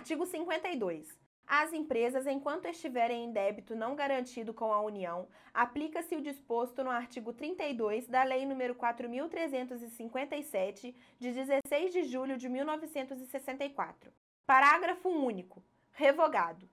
Artigo 52. Às empresas, enquanto estiverem em débito não garantido com a União, aplica-se o disposto no artigo 32 da Lei nº 4357, de 16 de julho de 1964. Parágrafo único. Revogado.